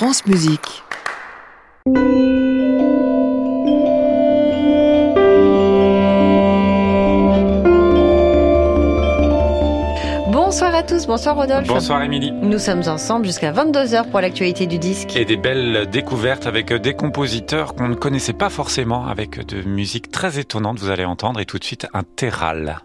France Musique. Bonsoir à tous, bonsoir Rodolphe. Bonsoir Émilie. Nous sommes ensemble jusqu'à 22h pour l'actualité du disque. Et des belles découvertes avec des compositeurs qu'on ne connaissait pas forcément, avec de musique très étonnante, vous allez entendre, et tout de suite un terral.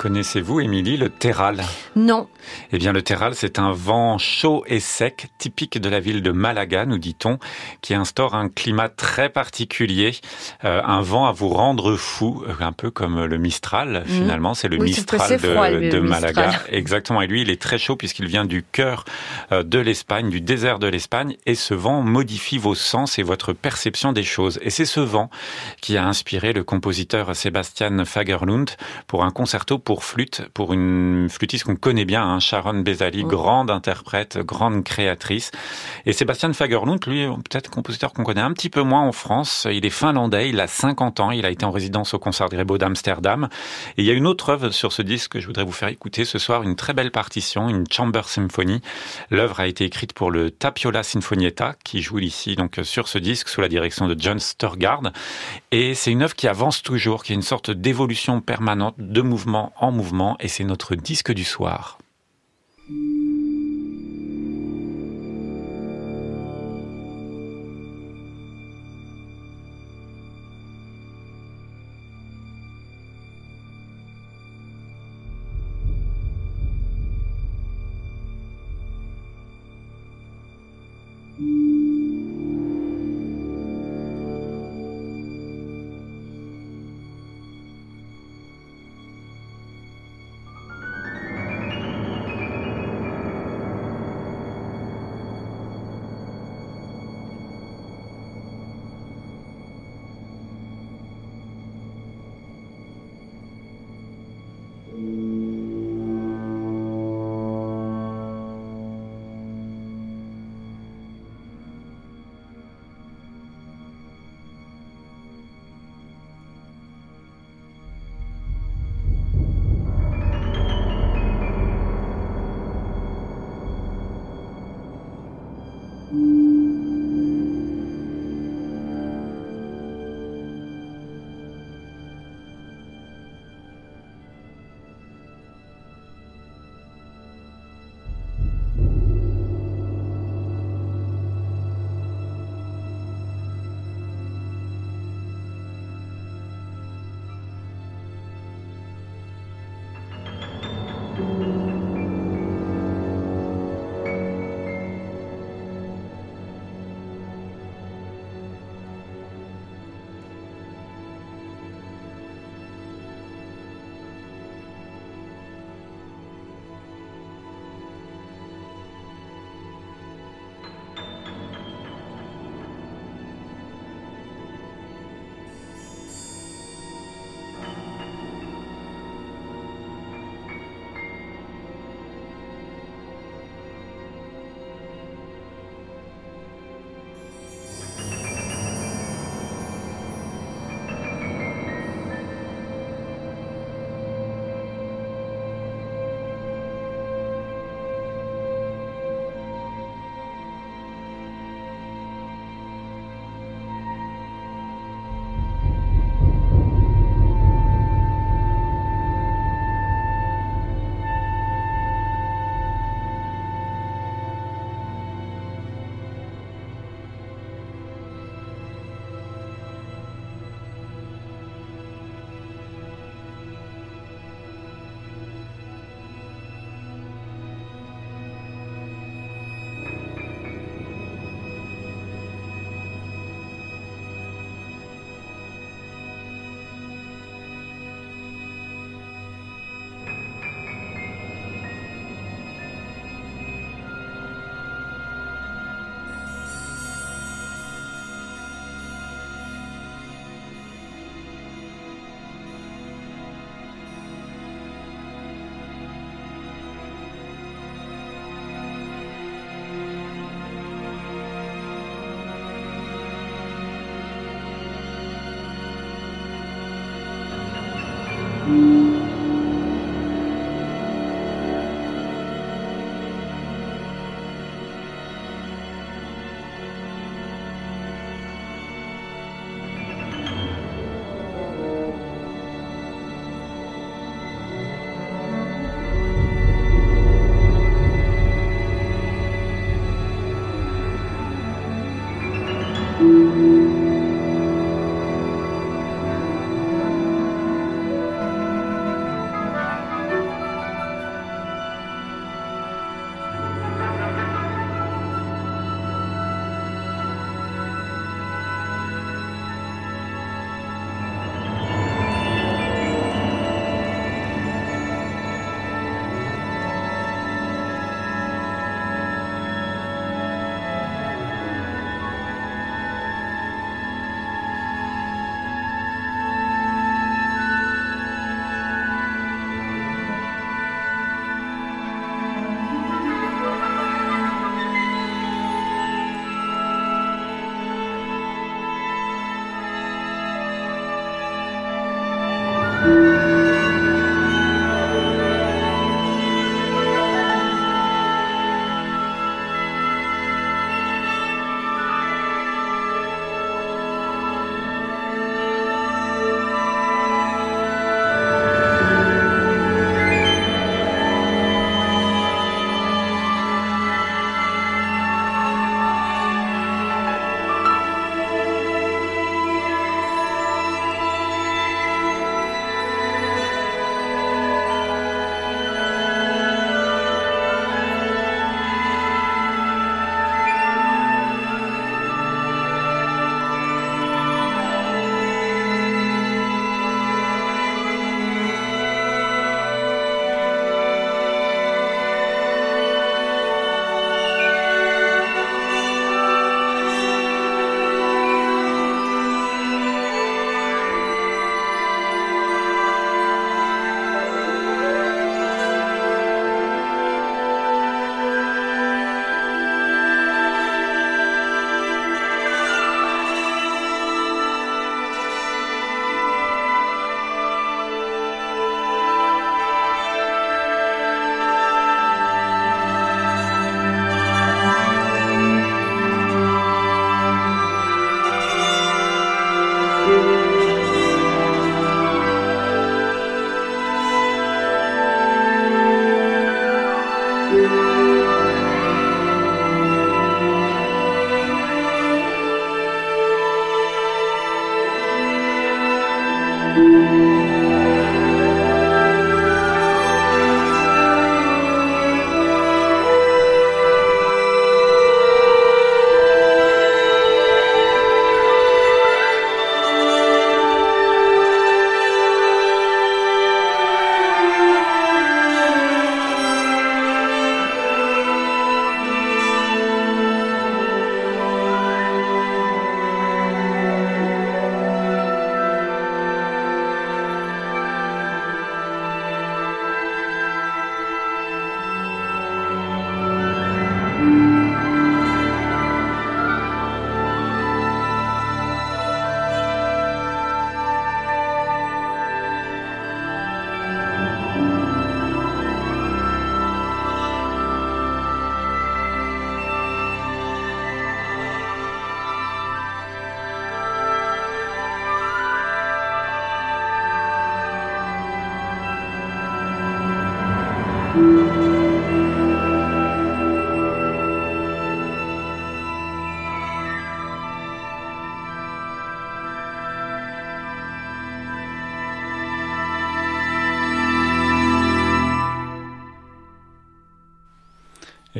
Connaissez-vous, Émilie, le terral? Non. Eh bien, le terral, c'est un vent chaud et sec, typique de la ville de Malaga, nous dit-on, qui instaure un climat très particulier, euh, un vent à vous rendre fou, euh, un peu comme le Mistral, mmh. finalement. C'est le Mistral de, Malaga. Exactement. Et lui, il est très chaud puisqu'il vient du cœur euh, de l'Espagne, du désert de l'Espagne, et ce vent modifie vos sens et votre perception des choses. Et c'est ce vent qui a inspiré le compositeur Sébastien Fagerlund pour un concerto pour flûte, pour une flûtiste qu'on connaît bien, hein, Sharon Bezali, grande interprète, grande créatrice. Et Sébastien Fagerlund, lui, peut-être compositeur qu'on connaît un petit peu moins en France. Il est finlandais, il a 50 ans, il a été en résidence au Concert Grebo d'Amsterdam. Et il y a une autre œuvre sur ce disque que je voudrais vous faire écouter ce soir, une très belle partition, une chamber symphony. L'œuvre a été écrite pour le Tapiola Sinfonietta, qui joue ici donc sur ce disque sous la direction de John Sturgard. Et c'est une œuvre qui avance toujours, qui est une sorte d'évolution permanente de mouvement en mouvement et c'est notre disque du soir.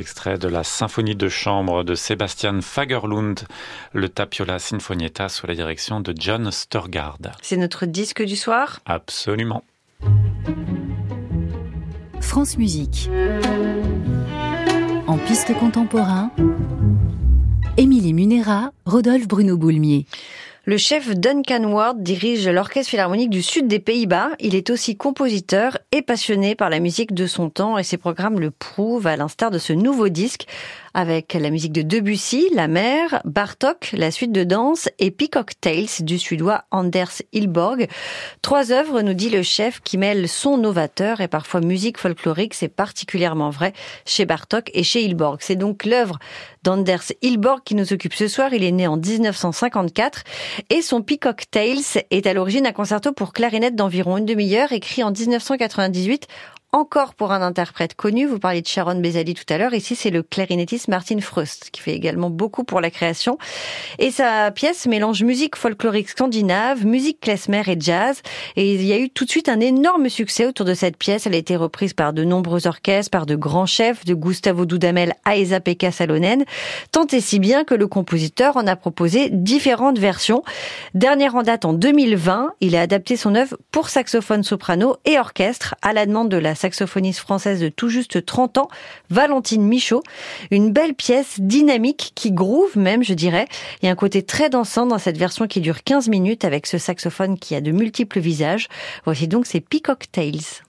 Extrait de la symphonie de chambre de Sebastian Fagerlund, le Tapiola Sinfonietta sous la direction de John Sturgard. C'est notre disque du soir? Absolument. France Musique. En piste contemporain, Émilie Munera, Rodolphe Bruno Boulmier. Le chef Duncan Ward dirige l'Orchestre Philharmonique du Sud des Pays-Bas. Il est aussi compositeur et passionné par la musique de son temps et ses programmes le prouvent à l'instar de ce nouveau disque avec la musique de Debussy, La Mer, Bartok, la suite de danse et Peacock Tales du suédois Anders Hilborg. Trois œuvres, nous dit le chef, qui mêlent son novateur et parfois musique folklorique. C'est particulièrement vrai chez Bartok et chez Hilborg. C'est donc l'œuvre d'Anders Hilborg qui nous occupe ce soir. Il est né en 1954 et son Peacock Tales est à l'origine un concerto pour clarinette d'environ une demi-heure écrit en 1998 encore pour un interprète connu. Vous parliez de Sharon Bezali tout à l'heure. Ici, c'est le clarinettiste Martin Frost, qui fait également beaucoup pour la création. Et sa pièce mélange musique folklorique scandinave, musique klezmer et jazz. Et il y a eu tout de suite un énorme succès autour de cette pièce. Elle a été reprise par de nombreux orchestres, par de grands chefs, de Gustavo Dudamel à Esa-Pekka Salonen. Tant et si bien que le compositeur en a proposé différentes versions. Dernière en date en 2020, il a adapté son œuvre pour saxophone soprano et orchestre à la demande de la saxophoniste française de tout juste 30 ans, Valentine Michaud. Une belle pièce dynamique qui groove même, je dirais. Il y a un côté très dansant dans cette version qui dure 15 minutes avec ce saxophone qui a de multiples visages. Voici donc ces Peacock Tales.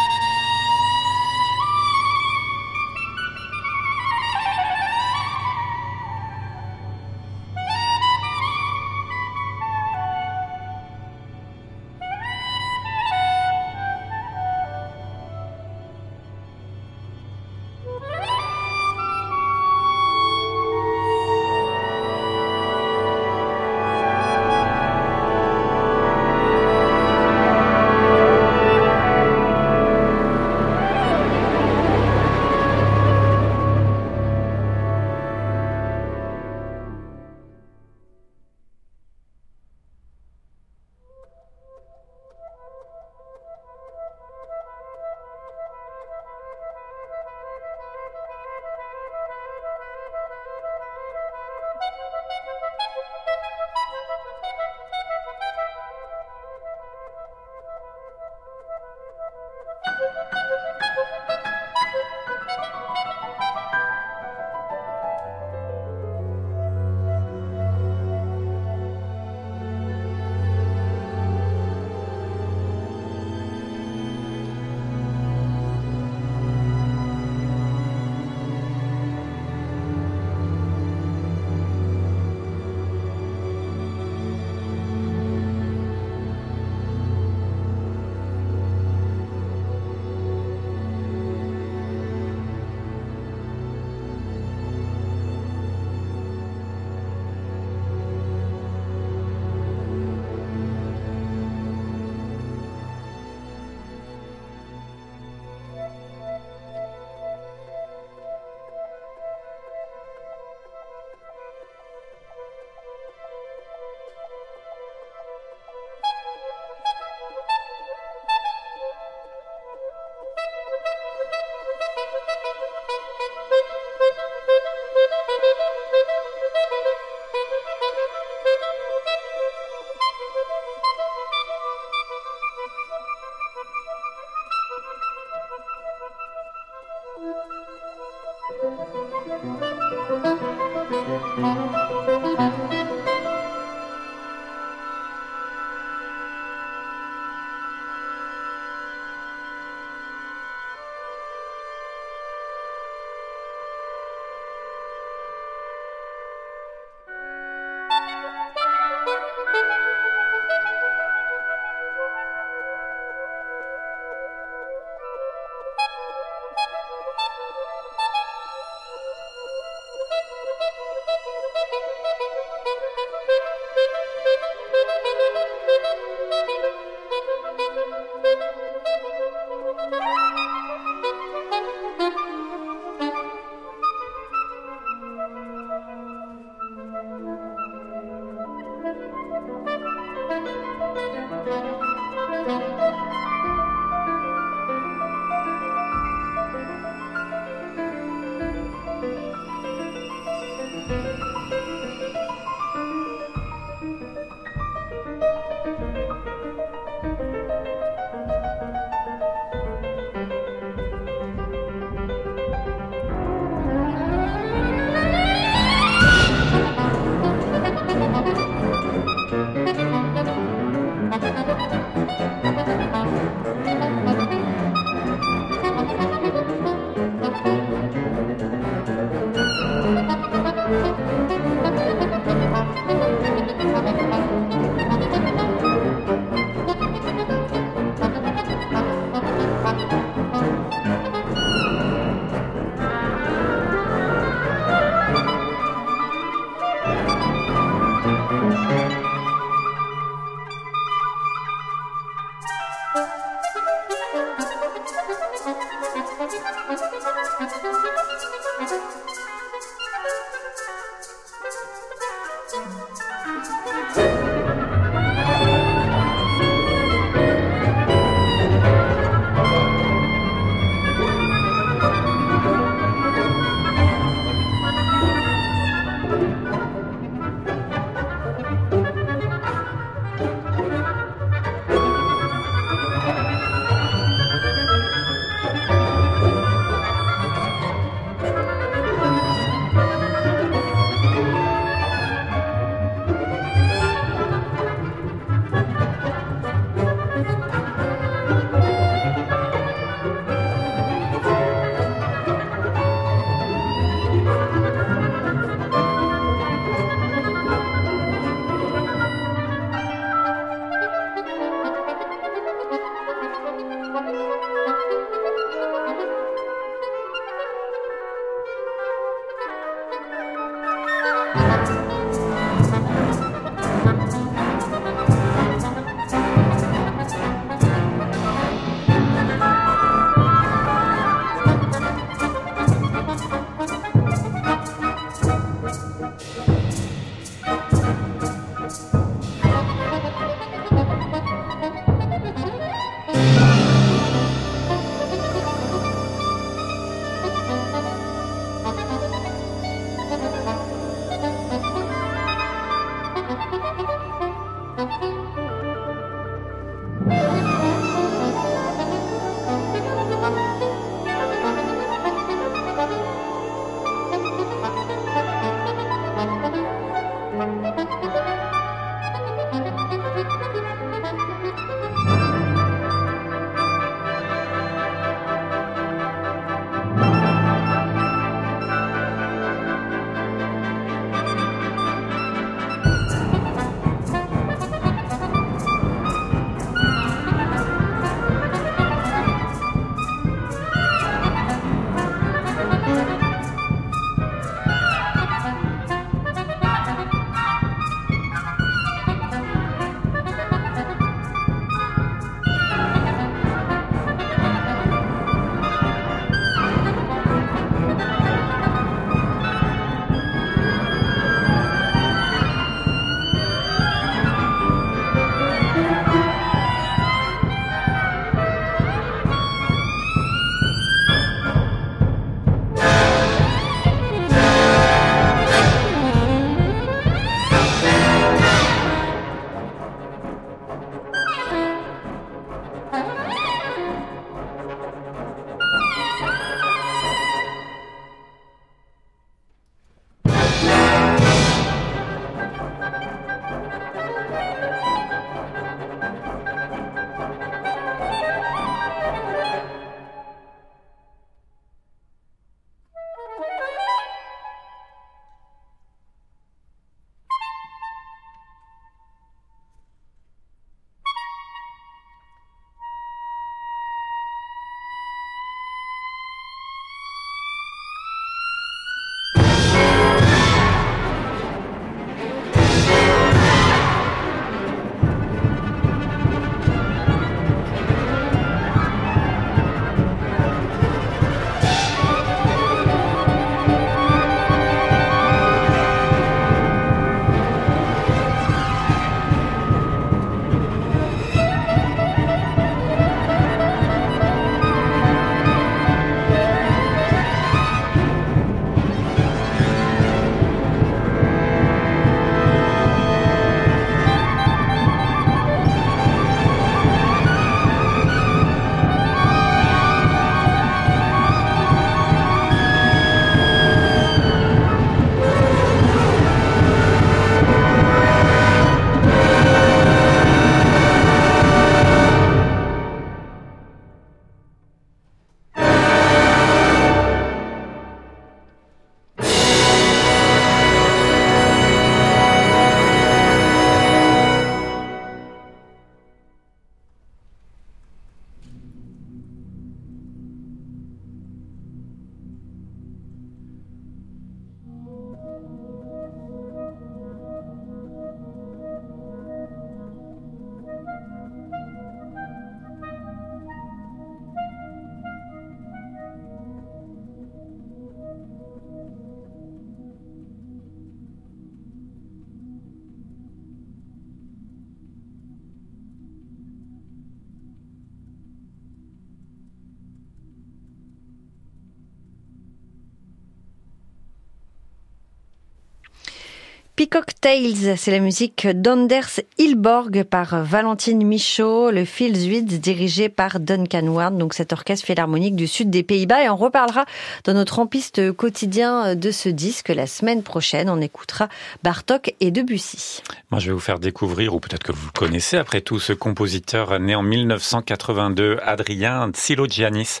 Peacock Tales, c'est la musique d'Anders Hilborg par Valentine Michaud, le Fields dirigé par Duncan Ward, donc cet orchestre philharmonique du sud des Pays-Bas. Et on reparlera dans notre rampiste quotidien de ce disque la semaine prochaine. On écoutera Bartok et Debussy. Moi, je vais vous faire découvrir, ou peut-être que vous connaissez après tout, ce compositeur né en 1982, Adrien Tsilogianis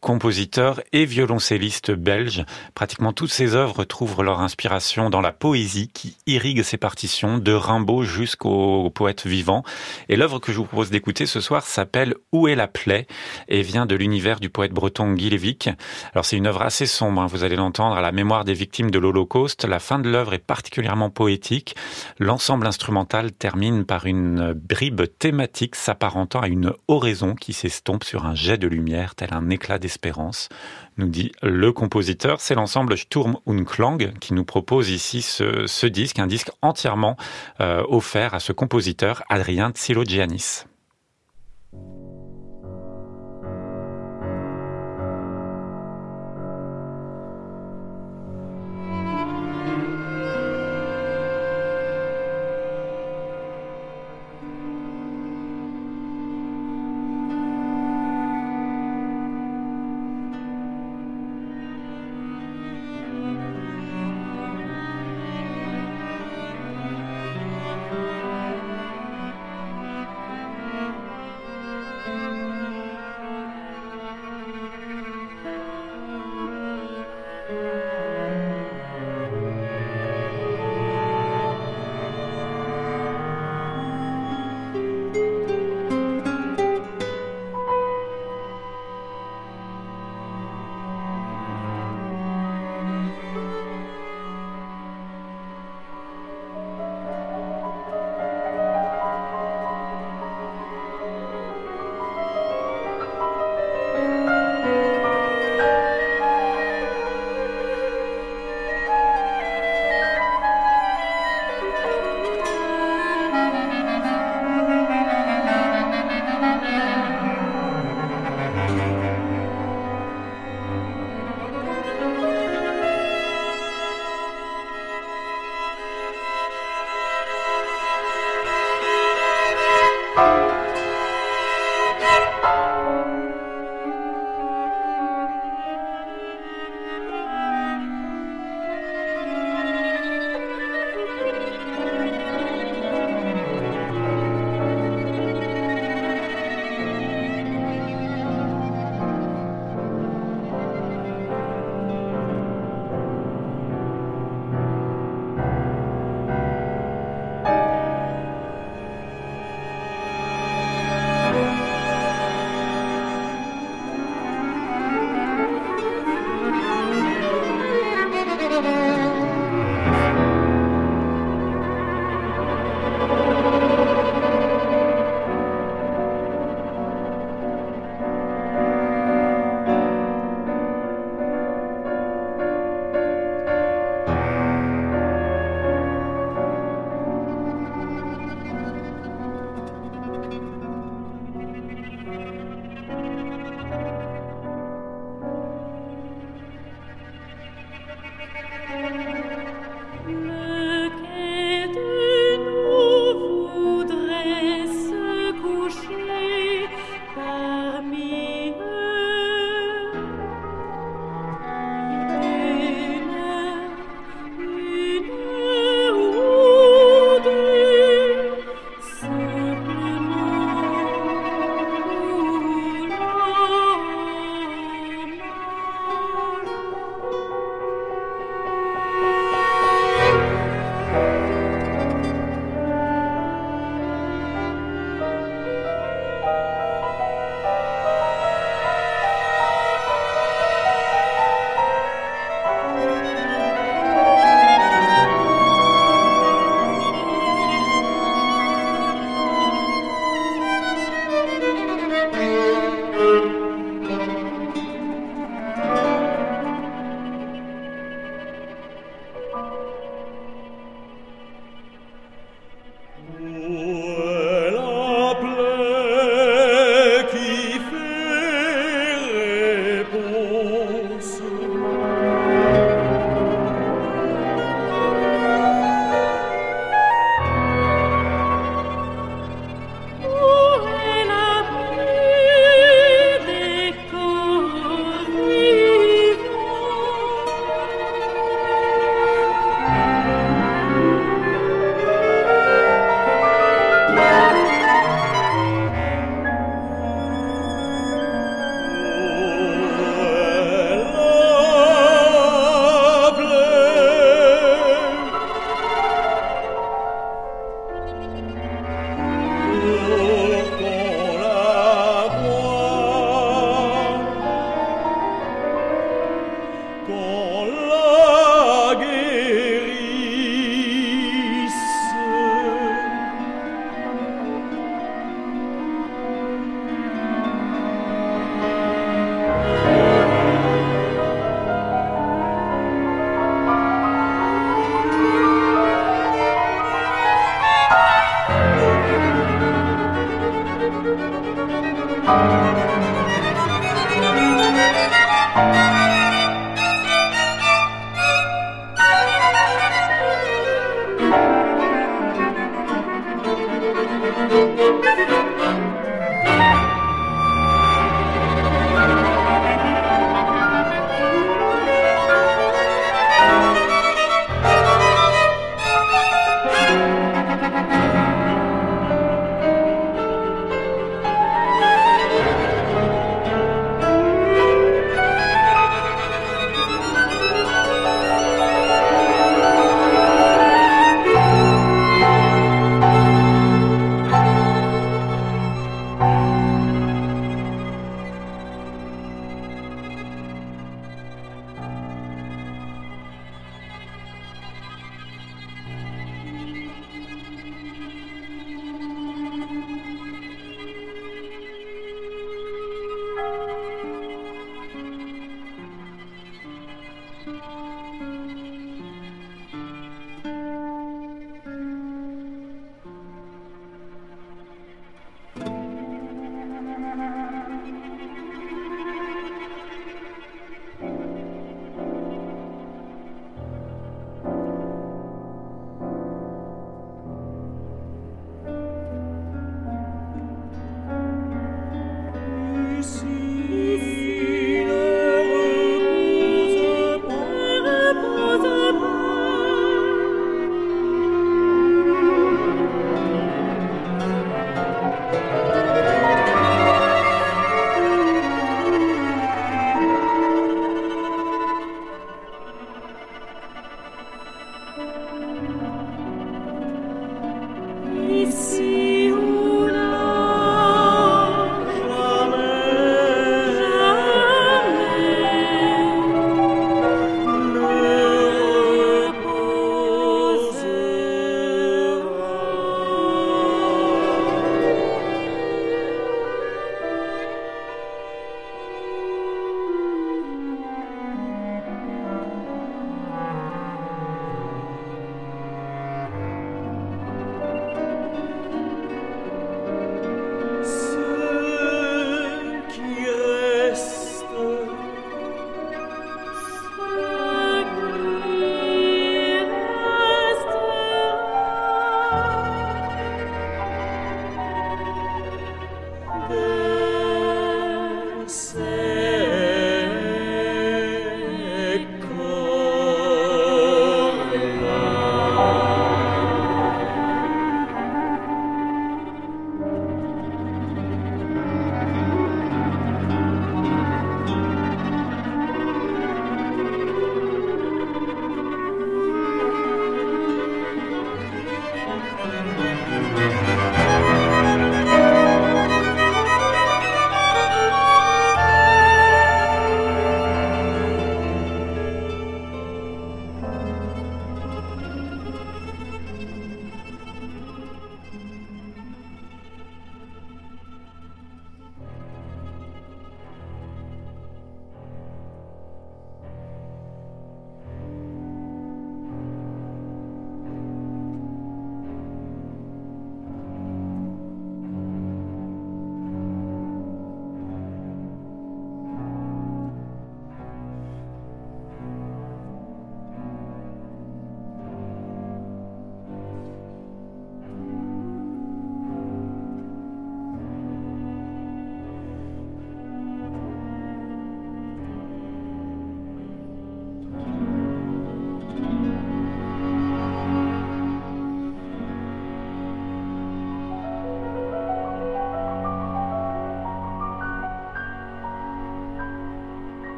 compositeur et violoncelliste belge. Pratiquement toutes ses œuvres trouvent leur inspiration dans la poésie qui irrigue ses partitions, de Rimbaud jusqu'au poète vivant. Et l'œuvre que je vous propose d'écouter ce soir s'appelle Où est la plaie et vient de l'univers du poète breton Guy Lévic. Alors c'est une œuvre assez sombre, hein, vous allez l'entendre, à la mémoire des victimes de l'Holocauste. La fin de l'œuvre est particulièrement poétique. L'ensemble instrumental termine par une bribe thématique s'apparentant à une oraison qui s'estompe sur un jet de lumière tel un éclat nous dit le compositeur. C'est l'ensemble Sturm und Klang qui nous propose ici ce, disque, un disque entièrement euh, offert à ce compositeur Adrien Tsilogianis.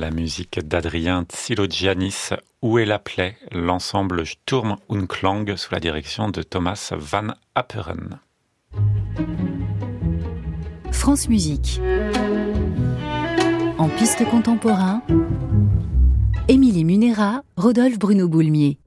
La musique d'Adrien Tsilogianis, Où est la plaie? L'ensemble Sturm und Klang sous la direction de Thomas Van Apperen. France Musique. En piste contemporain, Émilie Munera, Rodolphe Bruno Boulmier.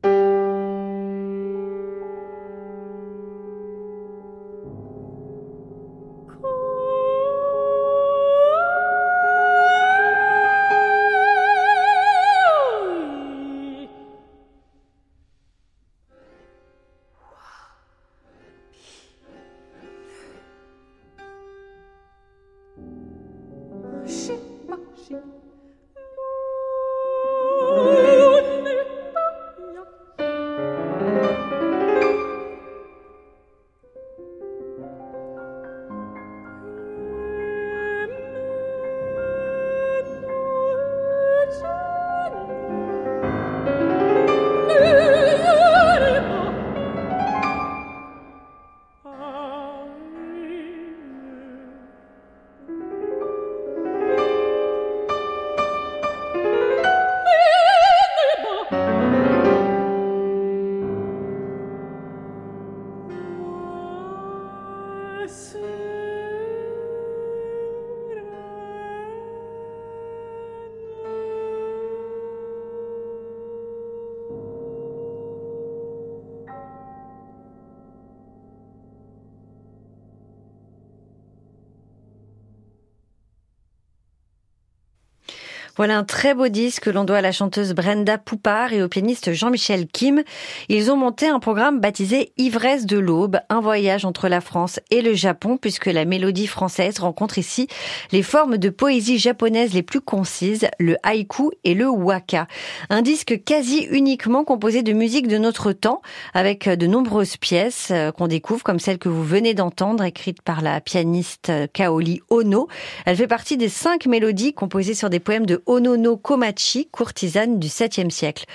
Voilà un très beau disque que l'on doit à la chanteuse Brenda Poupard et au pianiste Jean-Michel Kim. Ils ont monté un programme baptisé Ivresse de l'aube, un voyage entre la France et le Japon, puisque la mélodie française rencontre ici les formes de poésie japonaise les plus concises, le haïku et le waka. Un disque quasi uniquement composé de musique de notre temps, avec de nombreuses pièces euh, qu'on découvre, comme celle que vous venez d'entendre, écrite par la pianiste Kaoli Ono. Elle fait partie des cinq mélodies composées sur des poèmes de Onono Komachi, courtisane du 7e siècle.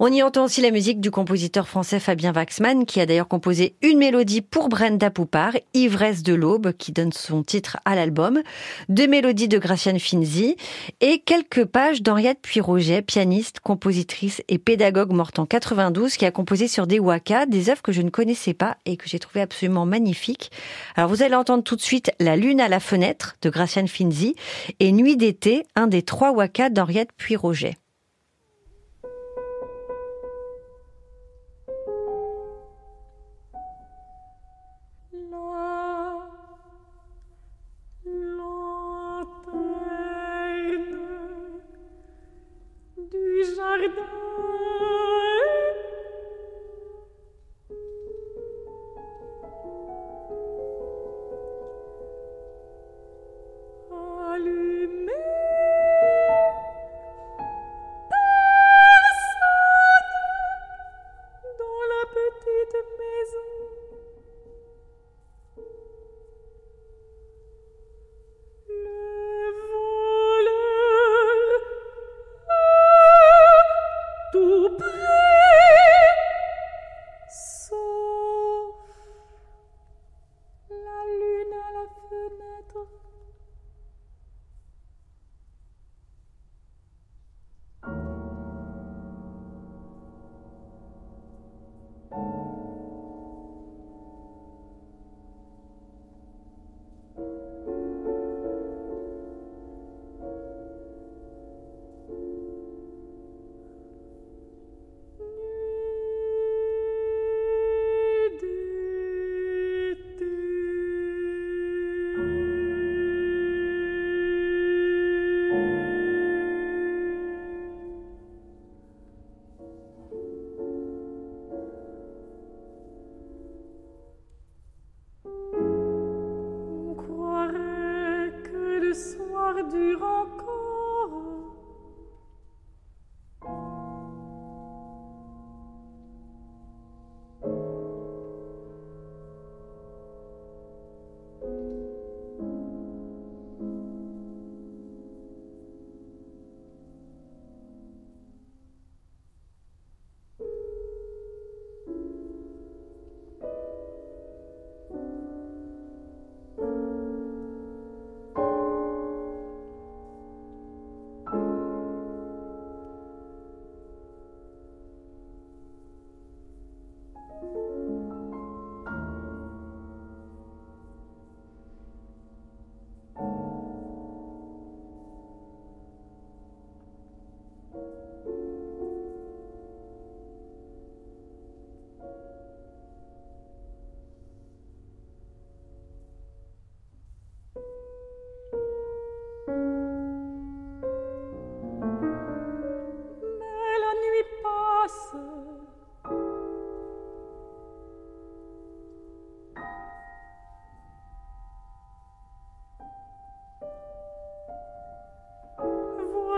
On y entend aussi la musique du compositeur français Fabien Waxman, qui a d'ailleurs composé une mélodie pour Brenda Poupard, Ivresse de l'aube, qui donne son titre à l'album, deux mélodies de Graciane Finzi et quelques pages d'Henriette Puy-Roget, pianiste, compositrice et pédagogue morte en 92, qui a composé sur des waka, des œuvres que je ne connaissais pas et que j'ai trouvé absolument magnifiques. Alors vous allez entendre tout de suite La lune à la fenêtre de Graciane Finzi et Nuit d'été, un des trois waka d'Henriette Puy-Roget.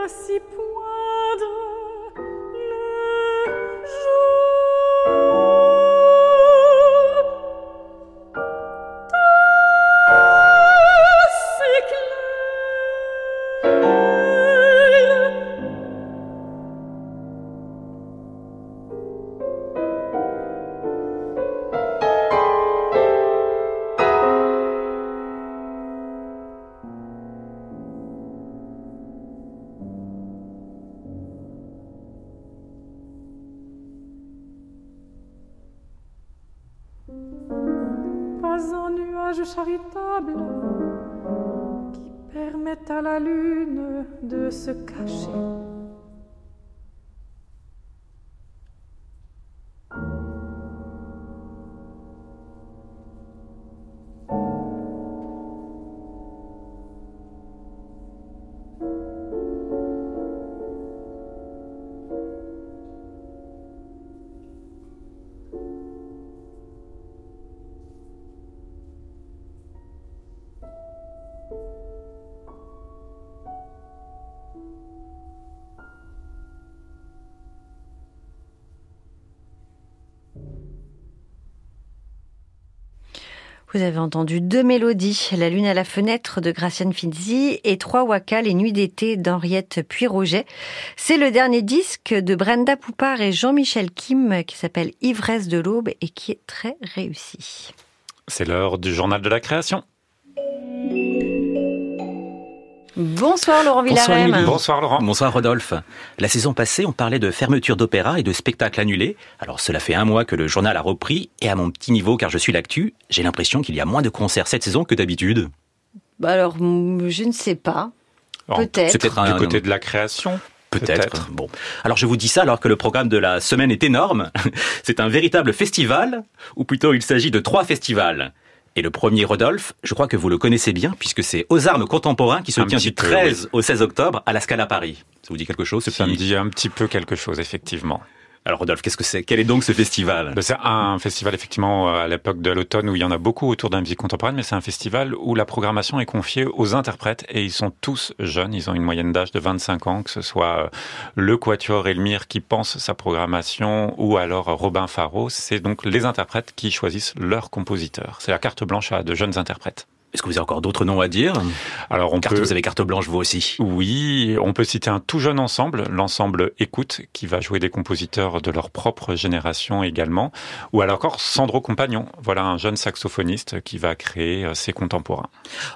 Charitable Vous avez entendu deux mélodies, La Lune à la fenêtre de Graciane Finzi et Trois Waka, Les Nuits d'été d'Henriette Puy-Roget. C'est le dernier disque de Brenda Poupard et Jean-Michel Kim qui s'appelle Ivresse de l'aube et qui est très réussi. C'est l'heure du journal de la création. Bonsoir Laurent Villarem. Bonsoir Laurent. Bonsoir Rodolphe. La saison passée, on parlait de fermeture d'opéra et de spectacles annulés. Alors cela fait un mois que le journal a repris et à mon petit niveau, car je suis l'actu, j'ai l'impression qu'il y a moins de concerts cette saison que d'habitude. Bah alors, je ne sais pas. Peut-être. C'est peut-être du côté de la création. Peut-être. bon. Alors je vous dis ça alors que le programme de la semaine est énorme. C'est un véritable festival, ou plutôt il s'agit de trois festivals. Et le premier, Rodolphe, je crois que vous le connaissez bien, puisque c'est aux armes contemporains qui se tient du 13 au 16 octobre à la Scala Paris. Ça vous dit quelque chose Ça me dit un petit peu quelque chose, effectivement. Alors Rodolphe, qu'est-ce que c'est? Quel est donc ce festival? Ben, C'est un festival effectivement euh, à l'époque de l'automne où il y en a beaucoup autour de la musique contemporaine, mais c'est un festival où la programmation est confiée aux interprètes et ils sont tous jeunes, ils ont une moyenne d'âge de 25 ans, que ce soit euh, le Quatuor Elmire qui pense sa programmation ou alors Robin Faro, c'est donc les interprètes qui choisissent leurs compositeurs. C'est la carte blanche à de jeunes interprètes. Est-ce que vous avez encore d'autres noms à dire? Alors, on carte, peut... Vous avez carte blanche, vous aussi Oui, on peut citer un tout jeune ensemble, l'ensemble Écoute, qui va jouer des compositeurs de leur propre génération également. Ou alors encore Sandro Compagnon, voilà un jeune saxophoniste qui va créer euh, ses contemporains.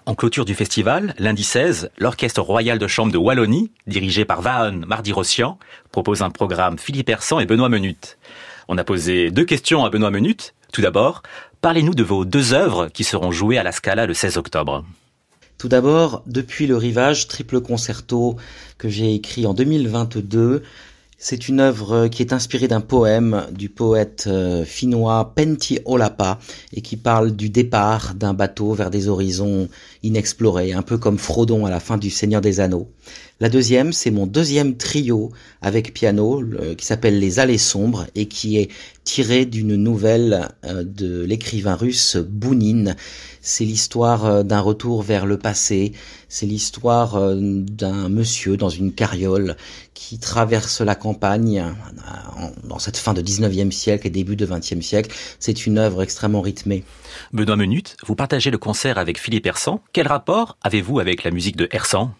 En clôture du festival, lundi 16, l'Orchestre Royal de Chambre de Wallonie, dirigé par Vahan Mardi-Rossian, propose un programme Philippe Hersan et Benoît Menut. On a posé deux questions à Benoît Menut. Tout d'abord, Parlez-nous de vos deux œuvres qui seront jouées à la Scala le 16 octobre. Tout d'abord, depuis le rivage, triple concerto que j'ai écrit en 2022. C'est une œuvre qui est inspirée d'un poème du poète euh, finnois Pentti Olapa et qui parle du départ d'un bateau vers des horizons inexplorés, un peu comme Frodon à la fin du Seigneur des Anneaux. La deuxième, c'est mon deuxième trio avec piano qui s'appelle Les Allées sombres et qui est tiré d'une nouvelle euh, de l'écrivain russe Bounine. C'est l'histoire euh, d'un retour vers le passé, c'est l'histoire euh, d'un monsieur dans une carriole qui traverse la campagne dans cette fin de 19e siècle et début de 20e siècle. C'est une œuvre extrêmement rythmée. Benoît Menut, vous partagez le concert avec Philippe Hersan. Quel rapport avez-vous avec la musique de Hersan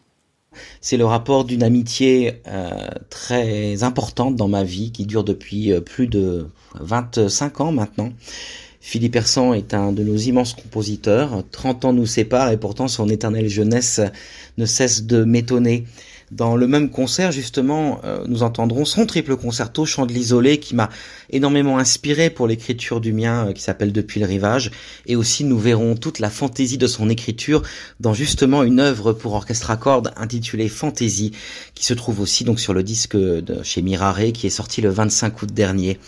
c'est le rapport d'une amitié euh, très importante dans ma vie qui dure depuis euh, plus de 25 ans maintenant. Philippe Hersan est un de nos immenses compositeurs. 30 ans nous séparent et pourtant son éternelle jeunesse ne cesse de m'étonner. Dans le même concert, justement, euh, nous entendrons son triple concerto, Chant de l'isolé, qui m'a énormément inspiré pour l'écriture du mien, euh, qui s'appelle Depuis le rivage. Et aussi, nous verrons toute la fantaisie de son écriture dans justement une œuvre pour orchestre à cordes intitulée Fantaisie, qui se trouve aussi donc sur le disque de chez Mirare, qui est sorti le 25 août dernier.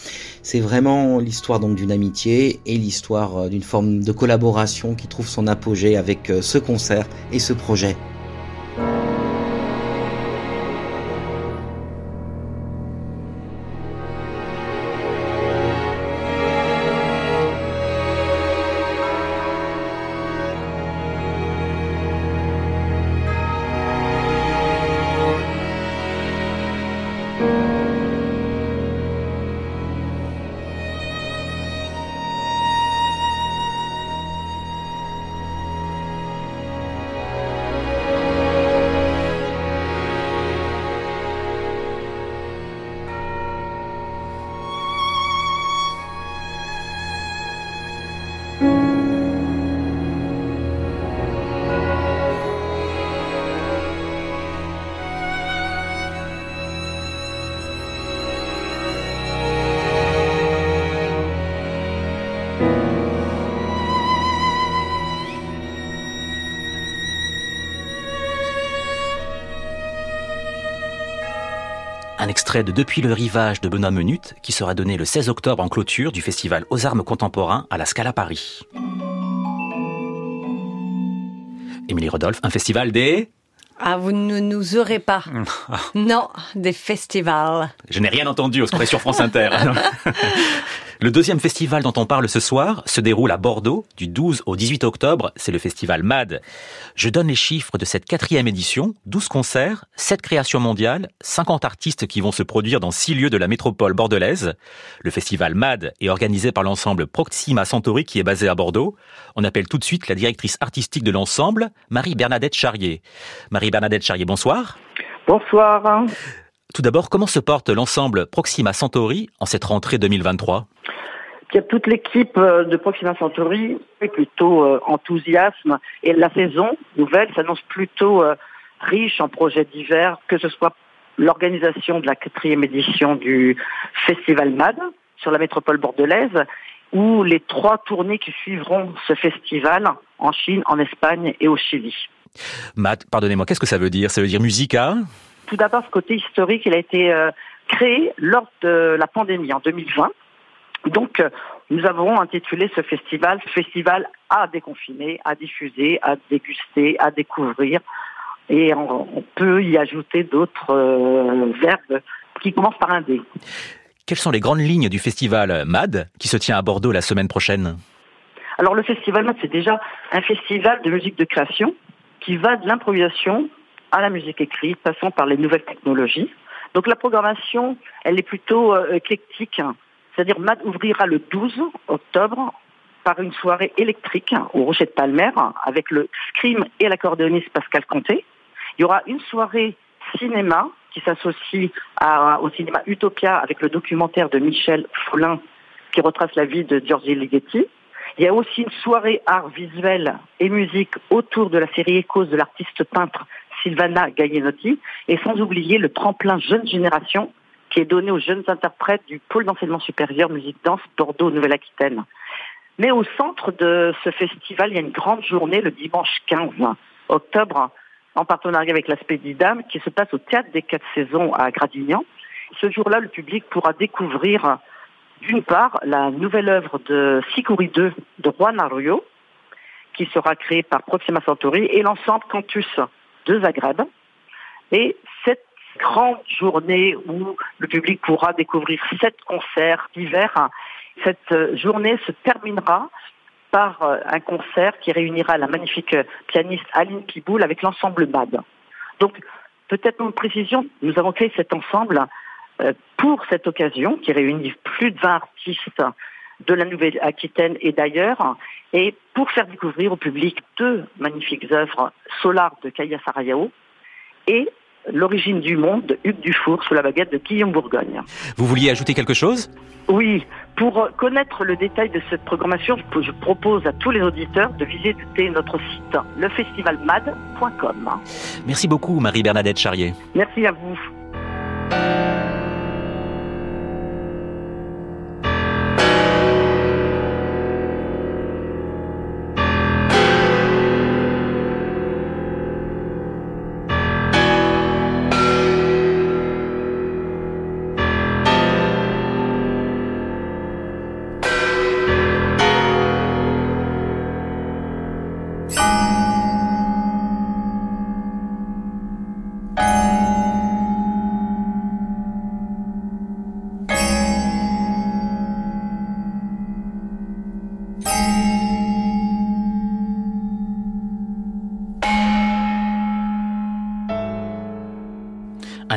C'est vraiment l'histoire donc d'une amitié et l'histoire euh, d'une forme de collaboration qui trouve son apogée avec ce concert et ce projet. Un extrait de Depuis le rivage de Benoît Menut qui sera donné le 16 octobre en clôture du festival aux armes contemporains à la Scala Paris. Émilie Rodolphe, un festival des... Ah, vous ne nous aurez pas. non, des festivals. Je n'ai rien entendu, se sur France Inter. Le deuxième festival dont on parle ce soir se déroule à Bordeaux du 12 au 18 octobre. C'est le festival MAD. Je donne les chiffres de cette quatrième édition. 12 concerts, 7 créations mondiales, 50 artistes qui vont se produire dans 6 lieux de la métropole bordelaise. Le festival MAD est organisé par l'ensemble Proxima Centauri qui est basé à Bordeaux. On appelle tout de suite la directrice artistique de l'ensemble, Marie-Bernadette Charrier. Marie-Bernadette Charrier, bonsoir. Bonsoir. Tout d'abord, comment se porte l'ensemble Proxima Centauri en cette rentrée 2023 toute l'équipe euh, de Proxima Centauri est plutôt euh, enthousiasme. Et la saison nouvelle s'annonce plutôt euh, riche en projets divers, que ce soit l'organisation de la quatrième édition du Festival MAD sur la métropole bordelaise ou les trois tournées qui suivront ce festival en Chine, en Espagne et au Chili. MAD, pardonnez-moi, qu'est-ce que ça veut dire? Ça veut dire musica? Tout d'abord, ce côté historique, il a été créé lors de la pandémie en 2020 donc, euh, nous avons intitulé ce festival Festival à déconfiner, à diffuser, à déguster, à découvrir. Et on, peut y ajouter d'autres euh, verbes qui commencent par un D. Quelles sont les grandes lignes du festival MAD qui se tient à Bordeaux la semaine prochaine? Alors le festival MAD, c'est déjà un festival de musique de création qui va de l'improvisation à la musique écrite, passant par les nouvelles technologies. Donc la programmation, elle est plutôt euh, éclectique. C'est-à-dire MAD ouvrira le 12 octobre par une soirée électrique au Rocher de Palmer avec le scream et l'accordéoniste Pascal Comté. Il y aura une soirée cinéma qui s'associe au cinéma Utopia avec le documentaire de Michel Foulin qui retrace la vie de Giorgi Ligeti. Il y a aussi une soirée art visuel et musique autour de la série Échos de l'artiste peintre Sylvana Gaienotti et sans oublier le tremplin jeune génération qui est donné aux jeunes interprètes du pôle d'enseignement supérieur musique danse Bordeaux Nouvelle-Aquitaine. Mais au centre de ce festival, il y a une grande journée le dimanche 15 octobre en partenariat avec l'aspect d'Idam qui se passe au théâtre des quatre saisons à Gradignan. Ce jour-là, le public pourra découvrir d'une part la nouvelle œuvre de Sikuri 2 de Juan Arroyo qui sera créée par Proxima Centauri et l'ensemble Cantus de Zagreb. Et grande journée où le public pourra découvrir sept concerts divers. Cette euh, journée se terminera par euh, un concert qui réunira la magnifique pianiste Aline Kiboul avec l'ensemble MAD. Donc, peut-être une précision, nous avons créé cet ensemble euh, pour cette occasion qui réunit plus de 20 artistes de la Nouvelle-Aquitaine et d'ailleurs, et pour faire découvrir au public deux magnifiques œuvres, Solar de Kaya Sarayao et L'origine du monde de Hugues Dufour sous la baguette de Guillaume Bourgogne. Vous vouliez ajouter quelque chose? Oui. Pour connaître le détail de cette programmation, je propose à tous les auditeurs de visiter notre site lefestivalmad.com. Merci beaucoup Marie-Bernadette Charrier. Merci à vous.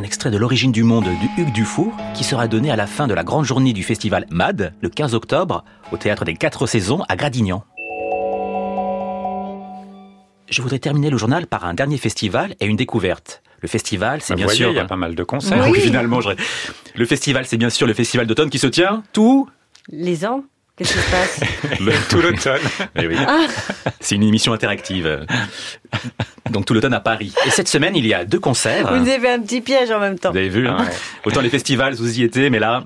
Extrait de L'origine du monde du Hugues Dufour qui sera donné à la fin de la grande journée du festival MAD le 15 octobre au théâtre des Quatre Saisons à Gradignan. Je voudrais terminer le journal par un dernier festival et une découverte. Le festival, c'est bien sûr. Il y a pas mal de concerts. Oui, finalement. Le festival, c'est bien sûr le festival d'automne qui se tient tous les ans. Qu'est-ce qui se passe? Le, Tout l'automne. Eh ah. C'est une émission interactive. Donc tout l'automne à Paris. Et cette semaine, il y a deux concerts. Vous avez un petit piège en même temps. Vous avez vu hein Autant les festivals, vous y étiez, mais là...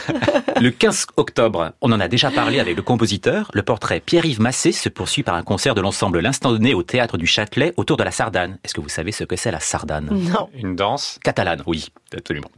le 15 octobre, on en a déjà parlé avec le compositeur. Le portrait Pierre-Yves Massé se poursuit par un concert de l'ensemble L'Instant Donné au Théâtre du Châtelet autour de la Sardane. Est-ce que vous savez ce que c'est la Sardane? Non. Une danse? Catalane, oui, absolument.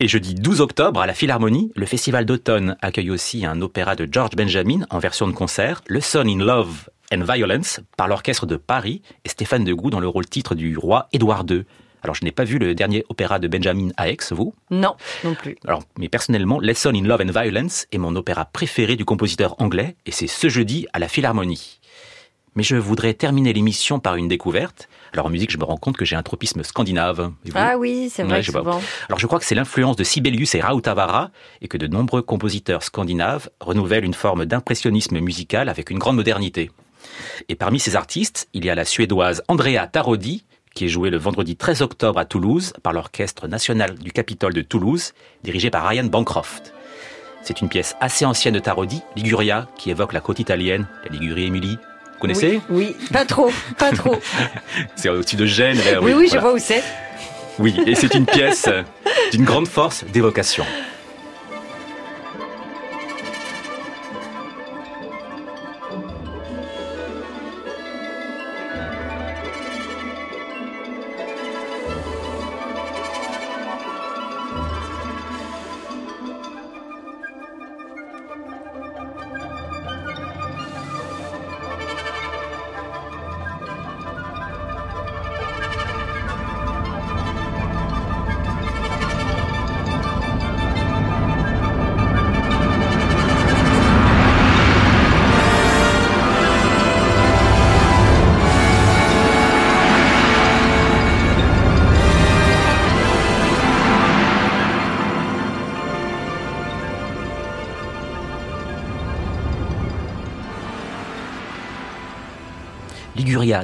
Et jeudi 12 octobre, à la Philharmonie, le Festival d'automne accueille aussi un opéra de George Benjamin en version de concert, Le Son in Love and Violence, par l'orchestre de Paris et Stéphane Degout dans le rôle titre du roi Édouard II. Alors, je n'ai pas vu le dernier opéra de Benjamin Aix, vous? Non, non plus. Alors, mais personnellement, Lesson in Love and Violence est mon opéra préféré du compositeur anglais, et c'est ce jeudi à la Philharmonie. Mais je voudrais terminer l'émission par une découverte. Alors en musique, je me rends compte que j'ai un tropisme scandinave. Ah oui, c'est vrai, Ouais, souvent. Alors je crois que c'est l'influence de Sibelius et Rautavaara et que de nombreux compositeurs scandinaves renouvellent une forme d'impressionnisme musical avec une grande modernité. Et parmi ces artistes, il y a la suédoise Andrea Tarodi qui est jouée le vendredi 13 octobre à Toulouse par l'Orchestre national du Capitole de Toulouse, dirigé par Ryan Bancroft. C'est une pièce assez ancienne de Tarodi, Liguria, qui évoque la côte italienne, la Ligurie Émilie. Vous connaissez? Oui, oui, pas trop, pas trop. C'est au-dessus de Gênes. là, oui, oui, je voilà. vois où c'est. Oui, et c'est une pièce d'une grande force d'évocation.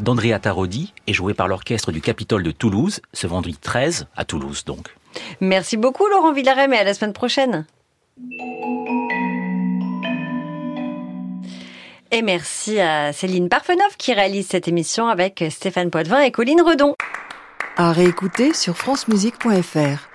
d'Andrea Tarodi est jouée par l'orchestre du Capitole de Toulouse, ce vendredi 13 à Toulouse donc. Merci beaucoup, Laurent Villarem, et à la semaine prochaine. Et merci à Céline Parfenoff qui réalise cette émission avec Stéphane Poitvin et Colline Redon. À réécouter sur francemusique.fr.